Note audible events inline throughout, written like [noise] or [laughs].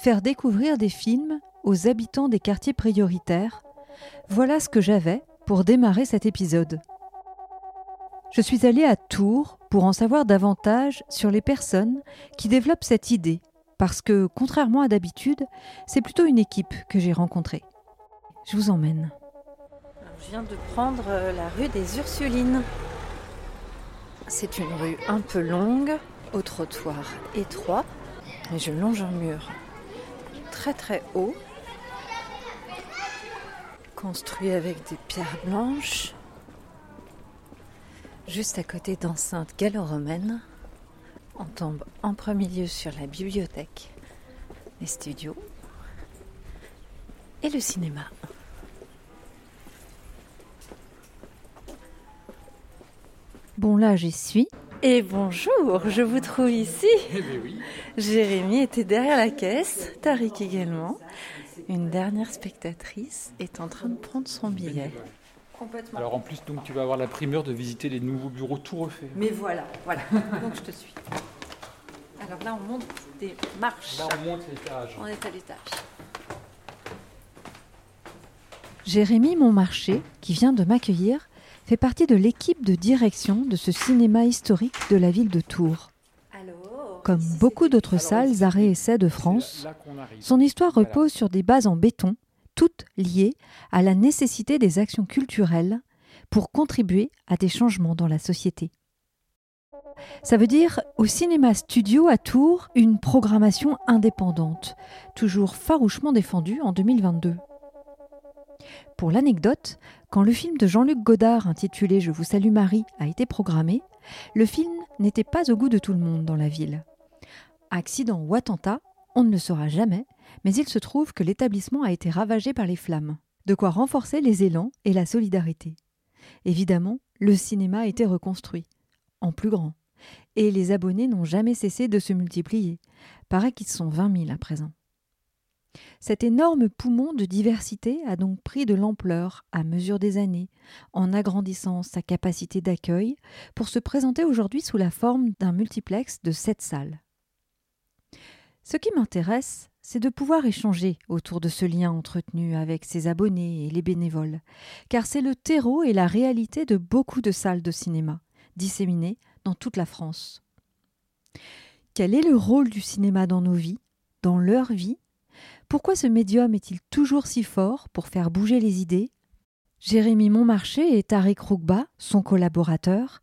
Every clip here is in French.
faire découvrir des films aux habitants des quartiers prioritaires. Voilà ce que j'avais pour démarrer cet épisode. Je suis allée à Tours pour en savoir davantage sur les personnes qui développent cette idée, parce que, contrairement à d'habitude, c'est plutôt une équipe que j'ai rencontrée. Je vous emmène. Je viens de prendre euh, la rue des Ursulines. C'est une rue un peu longue, au trottoir étroit, et je longe un mur très très haut, construit avec des pierres blanches, juste à côté d'enceintes gallo-romaines. On tombe en premier lieu sur la bibliothèque, les studios et le cinéma. Bon là j'y suis. Et bonjour, je vous trouve ici. Eh ben Jérémy était derrière la caisse, Tariq également. Une dernière spectatrice est en train de prendre son billet. Complètement. Alors en plus, donc tu vas avoir la primeur de visiter les nouveaux bureaux tout refaits. Mais voilà, voilà. [laughs] donc je te suis. Alors là, on monte des marches. Là, on monte l'étage. On est à l'étage. Jérémy Montmarché, qui vient de m'accueillir, fait partie de l'équipe de direction de ce cinéma historique de la ville de Tours. Comme beaucoup d'autres salles arrêts essais de France, son histoire repose sur des bases en béton, toutes liées à la nécessité des actions culturelles pour contribuer à des changements dans la société. Ça veut dire au cinéma studio à Tours une programmation indépendante, toujours farouchement défendue en 2022. Pour l'anecdote, quand le film de Jean-Luc Godard intitulé Je vous salue Marie a été programmé, le film n'était pas au goût de tout le monde dans la ville. Accident ou attentat, on ne le saura jamais, mais il se trouve que l'établissement a été ravagé par les flammes, de quoi renforcer les élans et la solidarité. Évidemment, le cinéma a été reconstruit, en plus grand, et les abonnés n'ont jamais cessé de se multiplier. Paraît qu'ils sont 20 000 à présent. Cet énorme poumon de diversité a donc pris de l'ampleur à mesure des années, en agrandissant sa capacité d'accueil pour se présenter aujourd'hui sous la forme d'un multiplex de sept salles. Ce qui m'intéresse, c'est de pouvoir échanger autour de ce lien entretenu avec ses abonnés et les bénévoles, car c'est le terreau et la réalité de beaucoup de salles de cinéma, disséminées dans toute la France. Quel est le rôle du cinéma dans nos vies, dans leur vie pourquoi ce médium est-il toujours si fort pour faire bouger les idées? Jérémy Montmarché et Tariq Rougba, son collaborateur,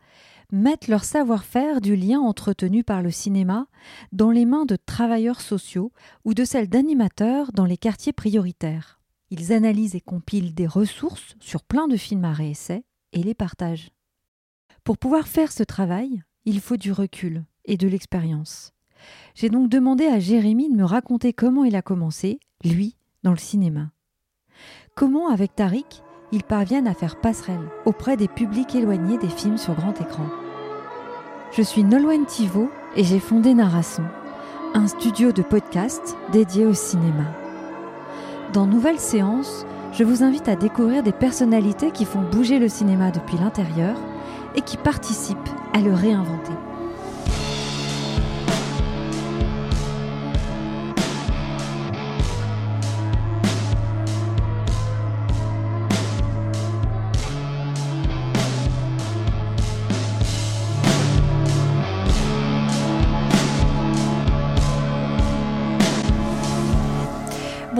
mettent leur savoir-faire du lien entretenu par le cinéma dans les mains de travailleurs sociaux ou de celles d'animateurs dans les quartiers prioritaires. Ils analysent et compilent des ressources sur plein de films à réessai et les partagent. Pour pouvoir faire ce travail, il faut du recul et de l'expérience. J'ai donc demandé à Jérémy de me raconter comment il a commencé, lui, dans le cinéma. Comment, avec Tariq, ils parviennent à faire passerelle auprès des publics éloignés des films sur grand écran. Je suis Nolwenn Thivaud et j'ai fondé Narration, un studio de podcast dédié au cinéma. Dans Nouvelle Séance, je vous invite à découvrir des personnalités qui font bouger le cinéma depuis l'intérieur et qui participent à le réinventer.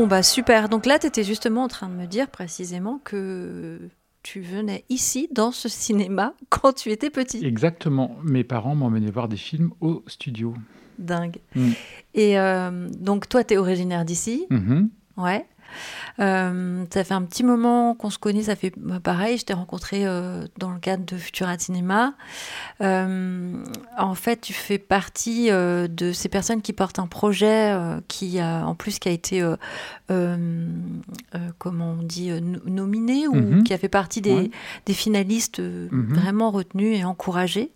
Bon bah super. Donc là, tu étais justement en train de me dire précisément que tu venais ici dans ce cinéma [laughs] quand tu étais petit. Exactement. Mes parents m'emmenaient voir des films au studio. Dingue. Mm. Et euh, donc toi, tu es originaire d'ici. Mm-hmm. Ouais. Euh, ça fait un petit moment qu'on se connaît, ça fait bah, pareil, je t'ai rencontré euh, dans le cadre de Futura Cinéma. Euh, en fait, tu fais partie de ces personnes qui portent un projet qui a, en plus, qui a été, comment on dit, nominé ou mhm. qui a fait partie des, des finalistes mhm. vraiment retenus et encouragés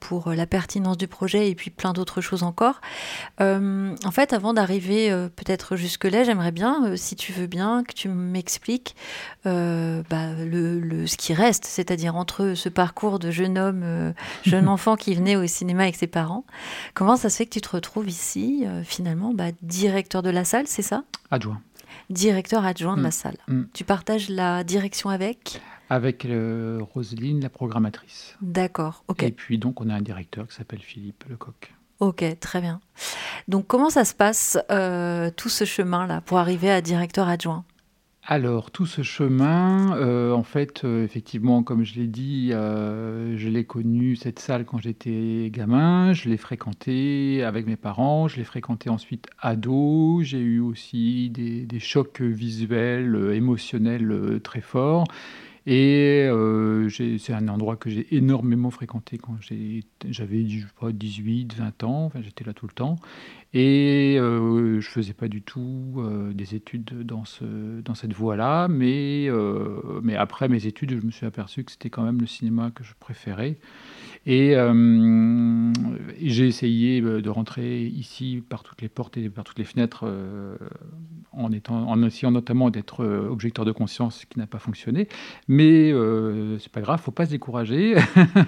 pour la pertinence du projet et puis plein d'autres choses encore. en fait, avant d'arriver peut-être jusque-là, j'aimerais bien, si tu veux bien, que tu m'expliques bah, le, ce qui reste, c'est-à-dire entre ce parcours de jeune homme, jeune [laughs] enfant qui venait au cinéma avec ses parents. Comment ça se fait que tu te retrouves ici, finalement, bah, directeur de la salle, c'est ça? Adjoint. Directeur adjoint de la mm. salle. Mm. Tu partages la direction avec? Avec euh, Roselyne, la programmatrice. D'accord, ok. Et puis donc on a un directeur qui s'appelle Philippe Lecoq. Ok, très bien. Donc comment ça se passe euh, tout ce chemin-là pour arriver à directeur adjoint? Alors, tout ce chemin, euh, en fait, effectivement, comme je l'ai dit, je l'ai connu, cette salle, quand j'étais gamin. Je l'ai fréquenté avec mes parents. Je l'ai fréquenté ensuite ado. J'ai eu aussi des, des chocs visuels, émotionnels très forts. Et euh, c'est un endroit que j'ai énormément fréquenté quand j'avais 18, 20 ans, enfin, j'étais là tout le temps. Et euh, je faisais pas du tout euh, des études dans, ce, dans cette voie-là, mais après mes études, je me suis aperçu que c'était quand même le cinéma que je préférais. Et euh, j'ai essayé euh, de rentrer ici par toutes les portes et par toutes les fenêtres euh, en, étant, en essayant notamment d'être objecteur de conscience, ce qui n'a pas fonctionné. Mais euh, c'est pas grave, faut pas se décourager.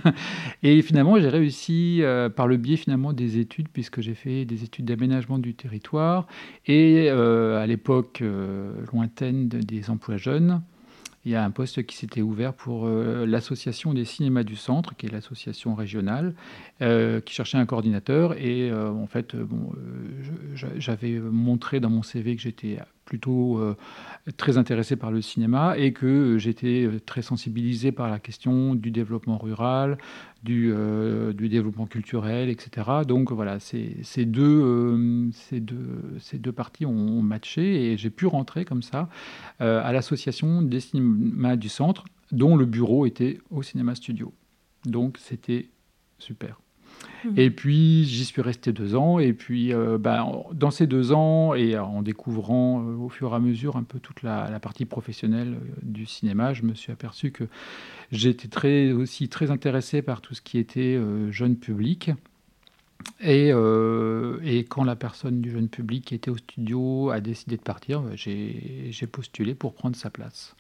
[laughs] et finalement, j'ai réussi par le biais finalement des études, puisque j'ai fait des études d'aménagement du territoire et à l'époque lointaine des emplois jeunes il y a un poste qui s'était ouvert pour euh, l'association des cinémas du centre, qui est l'association régionale, euh, qui cherchait un coordinateur. Et euh, en fait, bon, j'avais montré dans mon CV que j'étais plutôt euh, très intéressé par le cinéma et que j'étais euh, très sensibilisé par la question du développement rural, du, euh, développement culturel, etc. Donc voilà, ces, ces deux parties ont matché et j'ai pu rentrer comme ça à l'association des cinémas du centre, dont le bureau était au cinéma studio. Donc c'était super. Et puis, j'y suis resté deux ans. Et puis, euh, ben, dans ces deux ans, et en découvrant euh, au fur et à mesure un peu toute la, partie professionnelle euh, du cinéma, je me suis aperçu que j'étais très, aussi très intéressé par tout ce qui était jeune public. Euh, et, quand la personne du jeune public qui était au studio a décidé de partir, euh, j'ai postulé pour prendre sa place.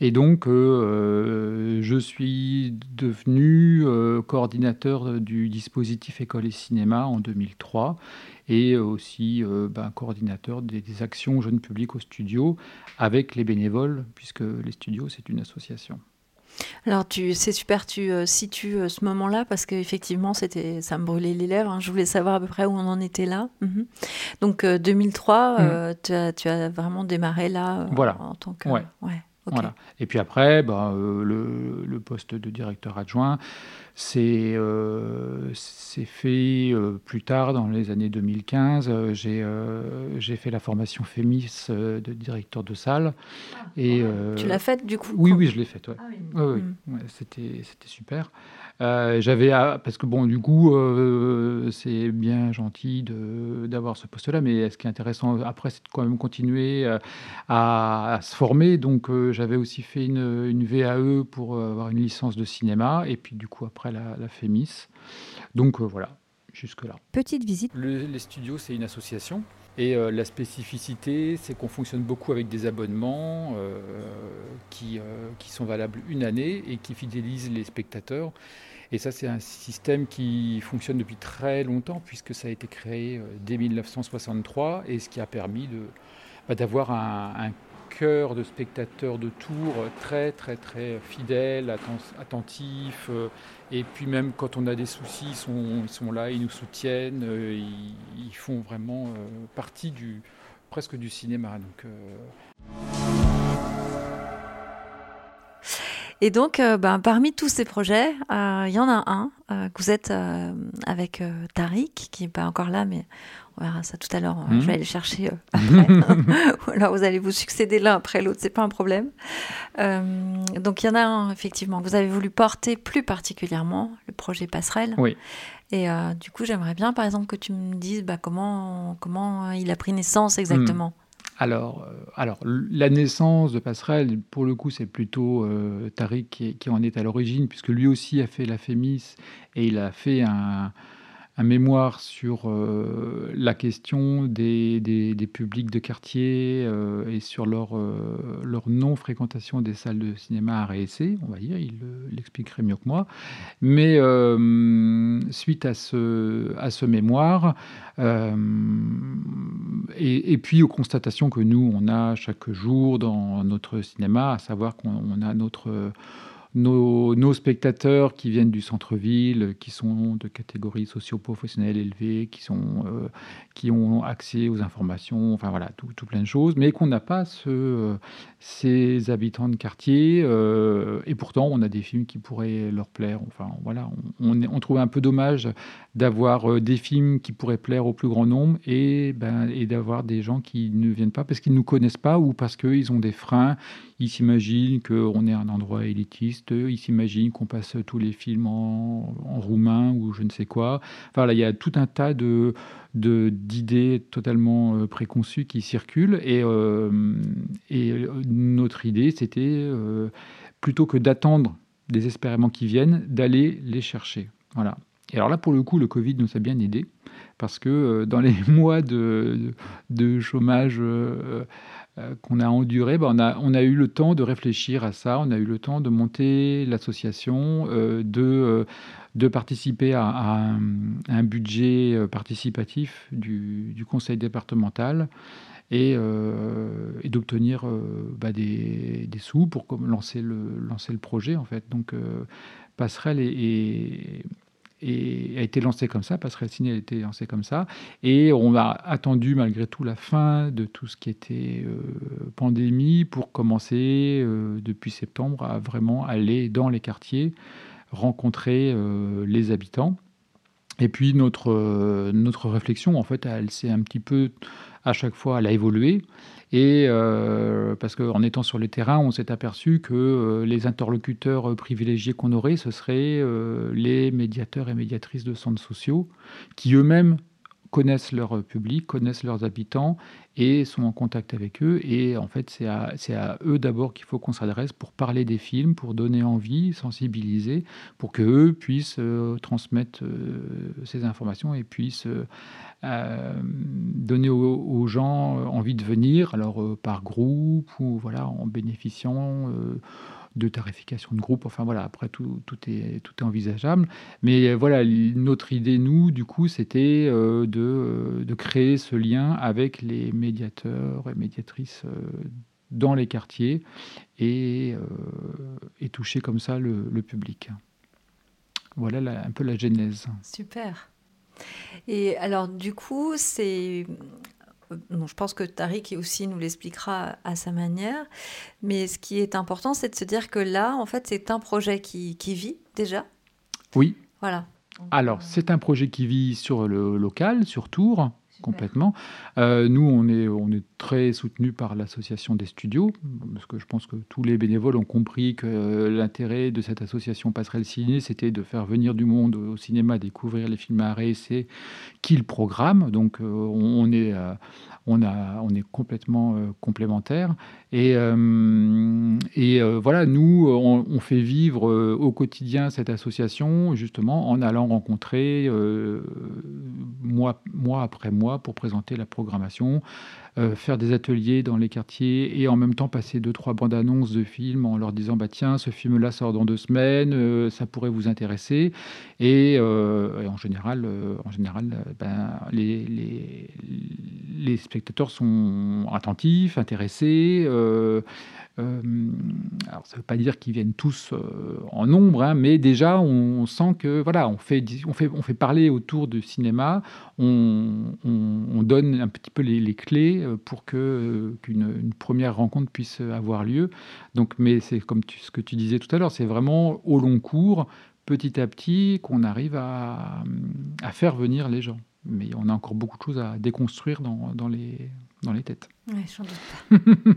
Et donc, euh, je suis devenu coordinateur du dispositif École et Cinéma en 2003 et aussi ben, coordinateur des, des actions jeunes publics au studio avec les bénévoles, puisque les studios, c'est une association. Alors, tu, c'est super, tu euh, situes euh, ce moment-là parce qu'effectivement, c'était, ça me brûlait les lèvres. Hein. Je voulais savoir à peu près où on en était là. Mhm. Donc, 2003, euh, mhm. tu, as, tu, as, vraiment démarré là voilà. en tant que. Ouais. Voilà. Et puis après, bah, le, le, poste de directeur adjoint, c'est euh, fait euh, plus tard, dans les années 2015. Euh, j'ai fait la formation FEMIS de directeur de salle. Ah, et, tu l'as faite du coup Oui, oui, je l'ai faite. Ouais. Ah, oui. oui, mm. C'était super. Euh, j'avais parce que bon, du coup, euh, c'est bien gentil d'avoir ce poste-là, mais ce qui est intéressant après, c'est de quand même continuer euh, à, se former. Donc, j'avais aussi fait une, une, VAE pour avoir une licence de cinéma, et puis du coup après la, la FEMIS. Donc voilà, jusque là. Petite visite. les studios, c'est une association. Et la spécificité, c'est qu'on fonctionne beaucoup avec des abonnements qui, qui, sont valables une année et qui fidélisent les spectateurs. Et ça, c'est un système qui fonctionne depuis très longtemps, puisque ça a été créé euh, dès 1963, et ce qui a permis bah, d'avoir un, cœur de spectateurs de tour très, très, très fidèle, attentif. Euh, et puis même quand on a des soucis, ils sont, ils sont là, ils nous soutiennent, euh, ils, font vraiment partie du, presque du cinéma. Donc, et donc, euh, ben, parmi tous ces projets, euh, il y en a un euh, que vous êtes avec Tariq, qui n'est pas encore là, mais on verra ça tout à l'heure. Je vais mhm. aller le chercher [laughs] après. [laughs] Ou alors vous allez vous succéder l'un après l'autre, c'est pas un problème. donc il y en a un, effectivement, que vous avez voulu porter plus particulièrement, le projet Passerelle. Oui. Et du coup, j'aimerais bien, par exemple, que tu me dises bah, comment, comment il a pris naissance exactement. Alors, euh, alors, la naissance de Passerelle, pour le coup, c'est plutôt euh, Tariq qui, en est à l'origine, puisque lui aussi a fait la FEMIS et il a fait un, un mémoire sur euh, la question des, des, publics de quartier euh, et sur leur, euh, leur non-fréquentation des salles de cinéma à réessayer, on va dire, il l'expliquerait mieux que moi. Mais suite à ce, à ce mémoire, et, et, puis aux constatations que nous, on a chaque jour dans notre cinéma, à savoir qu'on a notre nos, spectateurs qui viennent du centre-ville, qui sont de catégories socio-professionnelles élevées, qui, sont, euh, qui ont accès aux informations, enfin voilà, tout, plein de choses, mais qu'on n'a pas euh, ces habitants de quartier. Euh, et pourtant, on a des films qui pourraient leur plaire. Enfin voilà, on, on, trouve un peu dommage d'avoir des films qui pourraient plaire au plus grand nombre et, ben, et d'avoir des gens qui ne viennent pas parce qu'ils ne nous connaissent pas ou parce qu'ils ont des freins. Ils s'imaginent qu'on est un endroit élitiste, ils s'imaginent qu'on passe tous les films en, roumain ou je ne sais quoi. Enfin, là, il y a tout un tas de d'idées totalement euh, préconçues qui circulent. Et, euh, et notre idée, c'était euh, plutôt que d'attendre désespérément qu'ils viennent, d'aller les chercher. Voilà. Et alors là, pour le coup, le Covid nous a bien aidé parce que dans [laughs] les mois de, chômage euh, qu'on a enduré, ben, on, a, eu le temps de réfléchir à ça, on a eu le temps de monter l'association, euh, de, euh, participer à, un, budget participatif du, conseil départemental et, d'obtenir bah, des, sous pour lancer le, projet en fait. Donc Passerelle est, a été lancé comme ça, Passerelle Ciné a été lancé comme ça, et on a attendu malgré tout la fin de tout ce qui était euh, pandémie pour commencer euh, depuis septembre à vraiment aller dans les quartiers, rencontrer euh, les habitants. Et puis notre, notre réflexion, en fait, elle s'est un petit peu, à chaque fois, elle a évolué. Et euh, parce qu'en étant sur le terrain, on s'est aperçu que euh, les interlocuteurs privilégiés qu'on aurait, ce seraient euh, les médiateurs et médiatrices de centres sociaux, qui eux-mêmes connaissent leur public, connaissent leurs habitants et sont en contact avec eux. Et en fait, c'est à, eux d'abord qu'il faut qu'on s'adresse pour parler des films, pour donner envie, sensibiliser, pour qu'eux puissent transmettre ces informations et puissent euh, donner aux, gens euh, envie de venir, alors euh, par groupe ou voilà en bénéficiant de tarification de groupe. Enfin voilà, après tout, tout, est, tout est envisageable. Mais voilà, notre idée, nous, du coup, c'était de, de, créer ce lien avec les médiateurs et médiatrices dans les quartiers et, et toucher comme ça le, le public. Voilà un peu la genèse. Super. Et alors, du coup, c'est. Je pense que Tariq aussi nous l'expliquera à sa manière. Mais ce qui est important, c'est de se dire que là, en fait, c'est un projet qui, qui vit déjà. Oui. Voilà. Alors, c'est un projet qui vit sur le local, sur Tours, complètement. Euh, nous, on est, on est très soutenu par l'association des studios, parce que je pense que tous les bénévoles ont compris que l'intérêt de cette association Passerelle Ciné, c'était de faire venir du monde au cinéma, découvrir les films à réessayer qu'ils programment. Donc, euh, on, est, euh, on, a, on est complètement complémentaires. Et, et voilà, nous, on, fait vivre au quotidien cette association, justement, en allant rencontrer mois, mois après mois pour présenter la programmation, euh, faire des ateliers dans les quartiers et en même temps passer deux, trois bandes annonces de films en leur disant bah, tiens, ce film-là sort dans deux semaines, euh, ça pourrait vous intéresser. Et, euh, en général, en général ben, les, les, les, spectateurs sont attentifs, intéressés. Euh, alors ça ne veut pas dire qu'ils viennent tous euh, en nombre, hein, mais déjà on, sent que voilà, on fait, on fait, on fait parler autour du cinéma, on, on, donne un petit peu les, clés euh, pour que qu'une première rencontre puisse avoir lieu. Donc, mais c'est comme ce que tu disais tout à l'heure, c'est vraiment au long cours, petit à petit, qu'on arrive à, à, faire venir les gens. Mais on a encore beaucoup de choses à déconstruire dans, dans les, dans les têtes. Doute. [laughs]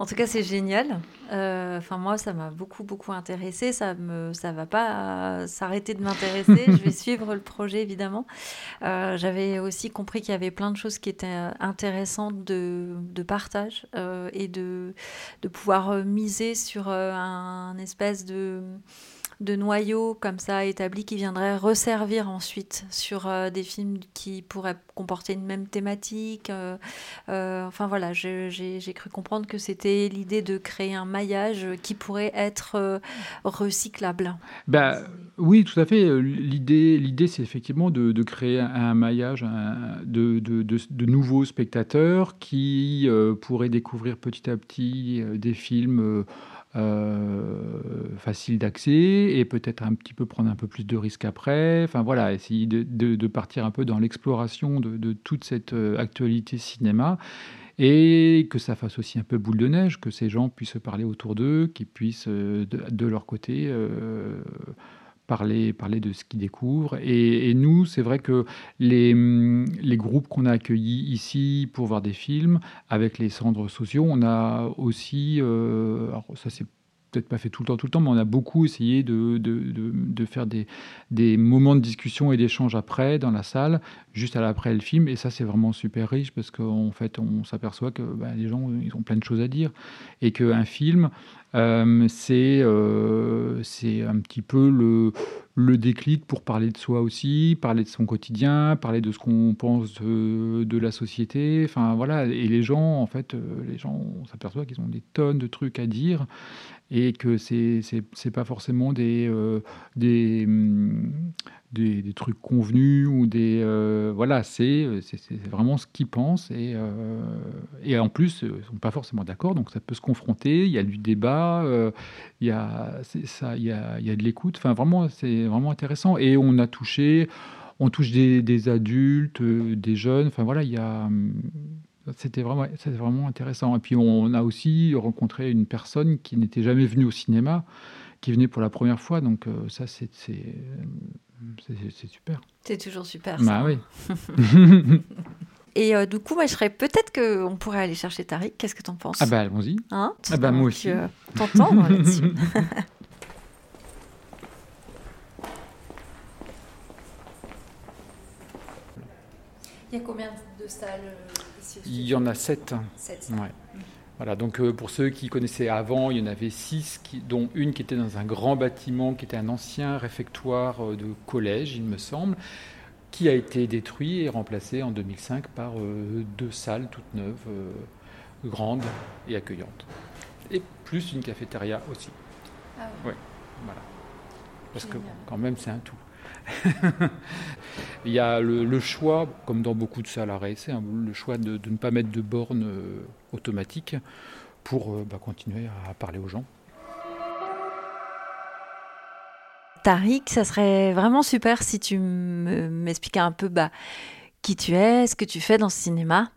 En tout cas, c'est génial. Euh, enfin, moi, ça m'a beaucoup, beaucoup intéressé. Ça me, ça va pas s'arrêter de m'intéresser. je vais [laughs] suivre le projet, évidemment. Euh, j'avais aussi compris qu'il y avait plein de choses qui étaient intéressantes de, de partage euh, et de, de pouvoir miser sur un espèce de de noyau comme ça établi qui viendrait resservir ensuite sur des films qui pourraient comporter une même thématique. enfin voilà, j'ai cru comprendre que c'était l'idée de créer un maillage qui pourrait être recyclable. Bah, oui, tout à fait. L'idée, c'est effectivement de, de, créer un maillage de, de, de, nouveaux spectateurs qui pourraient découvrir petit à petit des films euh, facile d'accès et peut-être un petit peu prendre un peu plus de risques après. Enfin voilà, essayer de, partir un peu dans l'exploration de, toute cette euh, actualité cinéma et que ça fasse aussi un peu boule de neige, que ces gens puissent parler autour d'eux, qu'ils puissent euh, de, leur côté parler, parler de ce qu'ils découvrent. Et, nous, c'est vrai que les, les groupes qu'on a accueillis ici pour voir des films, avec les cendres sociaux, on a aussi, euh, alors ça c'est peut-être pas fait tout le temps, tout le temps, mais on a beaucoup essayé de, de, de, faire des, des, moments de discussion et d'échange après dans la salle, juste à l'après le film. Et ça, c'est vraiment super riche parce qu'en fait, on s'aperçoit que bah, les gens, ils ont plein de choses à dire et qu'un film, euh, c'est euh, c'est un petit peu le, le déclic pour parler de soi aussi, parler de son quotidien, parler de ce qu'on pense de, la société. Enfin voilà, et les gens, en fait, euh, les gens, on s'aperçoit qu'ils ont des tonnes de trucs à dire et que c'est pas forcément des des, hum, des, trucs convenus ou des voilà c'est vraiment ce qu'ils pensent et et en plus ils sont pas forcément d'accord donc ça peut se confronter il y a du débat il y a ça il y a il y a de l'écoute enfin vraiment c'est vraiment intéressant et on a touché on touche des, adultes des jeunes enfin voilà il y a c'était vraiment, vraiment intéressant. Et puis on a aussi rencontré une personne qui n'était jamais venue au cinéma, qui venait pour la première fois. Donc euh, ça, c'est super. C'est toujours super. Bah oui. [laughs] Et euh, du coup, moi, je serais peut-être qu'on pourrait aller chercher Tariq. Qu'est-ce que tu en penses? Ah bah allons-y. Hein? Ah bah moi aussi. Euh, T'entendre là-dessus. [laughs] Il y a combien de salles il y en a sept. Voilà, donc euh, pour ceux qui connaissaient avant, il y en avait six, dont une qui était dans un grand bâtiment, qui était un ancien réfectoire euh, de collège, il me semble, qui a été détruit et remplacé en 2005 par euh, deux salles toutes neuves, grandes et accueillantes. Et plus une cafétéria aussi. Ah oui. voilà. Parce que quand même, c'est un tout. [laughs] Il y a le, choix, comme dans beaucoup de à c'est le choix de, ne pas mettre de bornes euh, automatiques pour euh, bah, continuer à parler aux gens. Tariq, ça serait vraiment super si tu m'expliquais un peu bah, qui tu es, ce que tu fais dans ce cinéma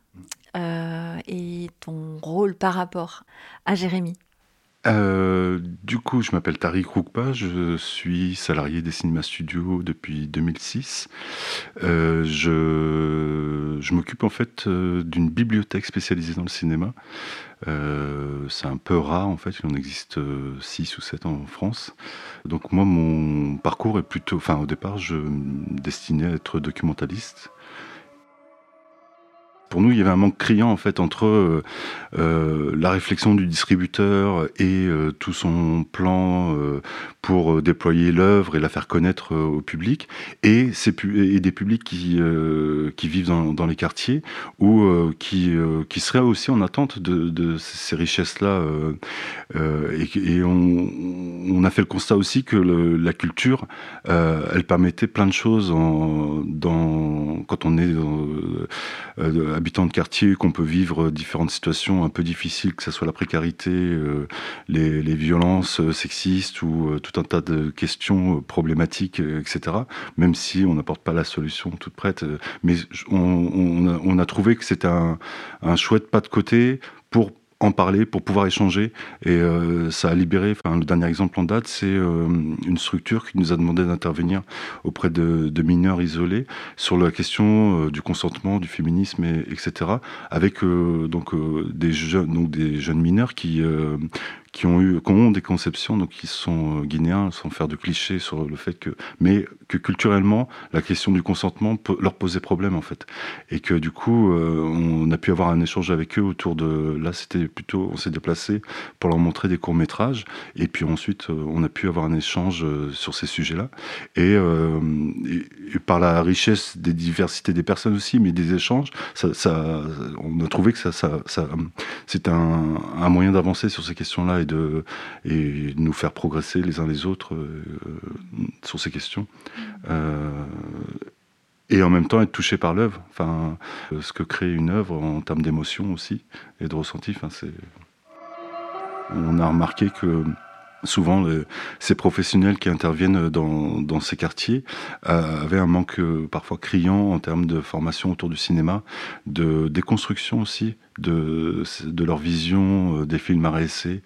euh, et ton rôle par rapport à Jérémy. Euh, du coup, je m'appelle Tariq Roukpa, je suis salarié des Cinéma Studios depuis 2006. Euh, je, je m'occupe en fait euh, d'une bibliothèque spécialisée dans le cinéma. c'est un peu rare en fait, il en existe 6 ou 7 en France. Donc moi, mon parcours est plutôt, enfin au départ, je me destinais à être documentaliste pour nous, il y avait un manque criant en fait entre euh, euh, la réflexion du distributeur et euh, tout son plan pour déployer l'œuvre et la faire connaître au public, et, des publics qui, vivent dans, les quartiers ou qui, seraient aussi en attente de, ces richesses-là. et, on, a fait le constat aussi que la culture, elle permettait plein de choses quand on est dans, habitants de quartier, qu'on peut vivre différentes situations un peu difficiles, que ce soit la précarité, euh, les, violences euh, sexistes ou euh, tout un tas de questions problématiques, etc. Même si on n'apporte pas la solution toute prête. mais on, a, trouvé que c'était un, un chouette pas de côté pour en parler, pour pouvoir échanger. Et euh, ça a libéré, enfin, le dernier exemple en date, c'est euh, une structure qui nous a demandé d'intervenir auprès de, mineurs isolés sur la question euh, du consentement, du féminisme, et, etc. Avec donc, des, jeunes, donc des jeunes mineurs qui qui ont eu, qui ont des conceptions, donc qui sont guinéens, sans faire de clichés sur le fait que, mais que culturellement, la question du consentement peut leur poser problème en fait, et que du coup, on a pu avoir un échange avec eux autour de. Là, c'était plutôt. On s'est déplacé pour leur montrer des courts-métrages. Et puis ensuite, on a pu avoir un échange sur ces sujets-là. Et, par la richesse des diversités des personnes aussi, mais des échanges, ça, on a trouvé que ça, c'est un, moyen d'avancer sur ces questions-là et de, nous faire progresser les uns les autres sur ces questions. Euh, et en même temps être touché par l'œuvre. Enfin, euh, ce que crée une œuvre en termes d'émotion aussi et de ressenti. Enfin, c'est... On a remarqué que souvent ces professionnels qui interviennent dans, ces quartiers euh, avaient un manque parfois criant en termes de formation autour du cinéma, de déconstruction aussi de, leur vision des films à réessayer,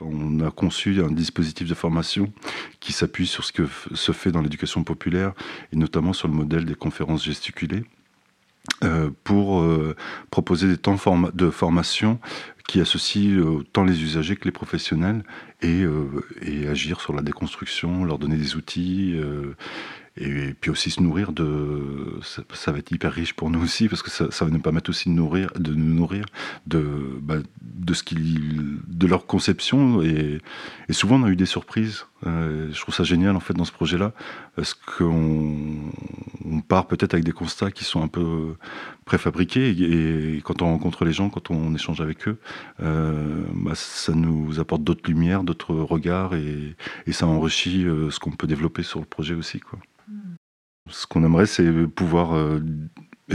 on a conçu un dispositif de formation qui s'appuie sur ce que se fait dans l'éducation populaire et notamment sur le modèle des conférences gesticulées. Euh, pour euh, proposer des temps de formation qui associent euh, tant les usagers que les professionnels et, agir sur la déconstruction, leur donner des outils et puis aussi se nourrir de ça, va être hyper riche pour nous aussi parce que ça, va nous permettre aussi de nourrir de nous nourrir de bah, de ce qu'ils de leur conception et, souvent on a eu des surprises euh, je trouve ça génial en fait dans ce projet là parce qu'on on part peut-être avec des constats qui sont un peu préfabriqués et, quand on rencontre les gens quand on échange avec eux euh, bah, ça nous apporte d'autres lumières d'autres regards et, et ça enrichit euh, ce qu'on peut développer sur le projet aussi quoi. Ce qu'on aimerait, c'est pouvoir euh,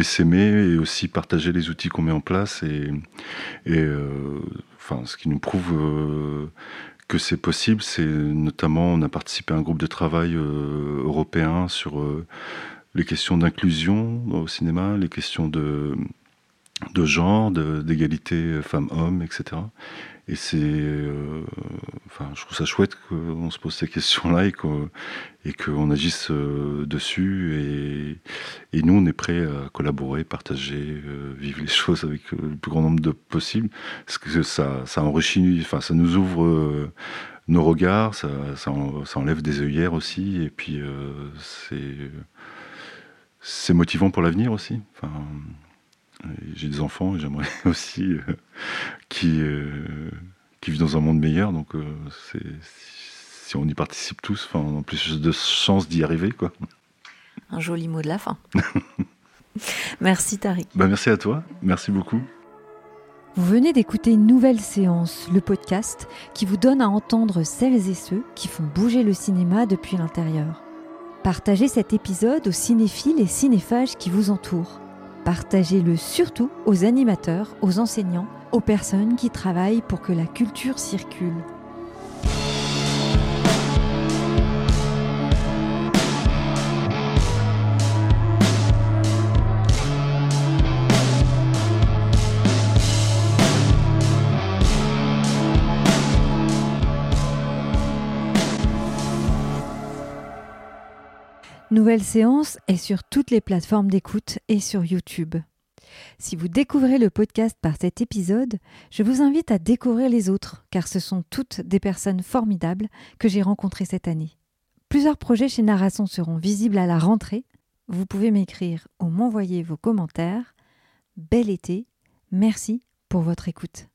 s'aimer et aussi partager les outils qu'on met en place et, euh, enfin, ce qui nous prouve euh, que c'est possible, c'est notamment on a participé à un groupe de travail européen sur les questions d'inclusion au cinéma, les questions de, de genre, d'égalité femmes-hommes, etc. Et c'est, euh, enfin, je trouve ça chouette qu'on se pose ces questions-là et qu'on qu'on agisse euh, dessus. Et, et, nous, on est prêt à collaborer, partager, euh, vivre les [laughs] choses avec le plus grand nombre de possibles, parce que ça, ça enrichit, enfin, ça nous ouvre nos regards, ça, ça, enlève des œillères aussi, et puis c'est motivant pour l'avenir aussi. J'ai des enfants et j'aimerais [laughs] aussi euh, qui, euh, qui vivent dans un monde meilleur. Donc, euh, si on y participe tous, on a plus de chances d'y arriver. Quoi. Un joli mot de la fin. [laughs] merci Tariq. Bah, merci à toi. Merci beaucoup. Vous venez d'écouter une nouvelle séance, le podcast, qui vous donne à entendre celles et ceux qui font bouger le cinéma depuis l'intérieur. Partagez cet épisode aux cinéphiles et cinéphages qui vous entourent. Partagez-le surtout aux animateurs, aux enseignants, aux personnes qui travaillent pour que la culture circule. Nouvelle séance est sur toutes les plateformes d'écoute et sur YouTube. Si vous découvrez le podcast par cet épisode, je vous invite à découvrir les autres, car ce sont toutes des personnes formidables que j'ai rencontrées cette année. Plusieurs projets chez Narration seront visibles à la rentrée. Vous pouvez m'écrire ou m'envoyer vos commentaires. Bel été, merci pour votre écoute.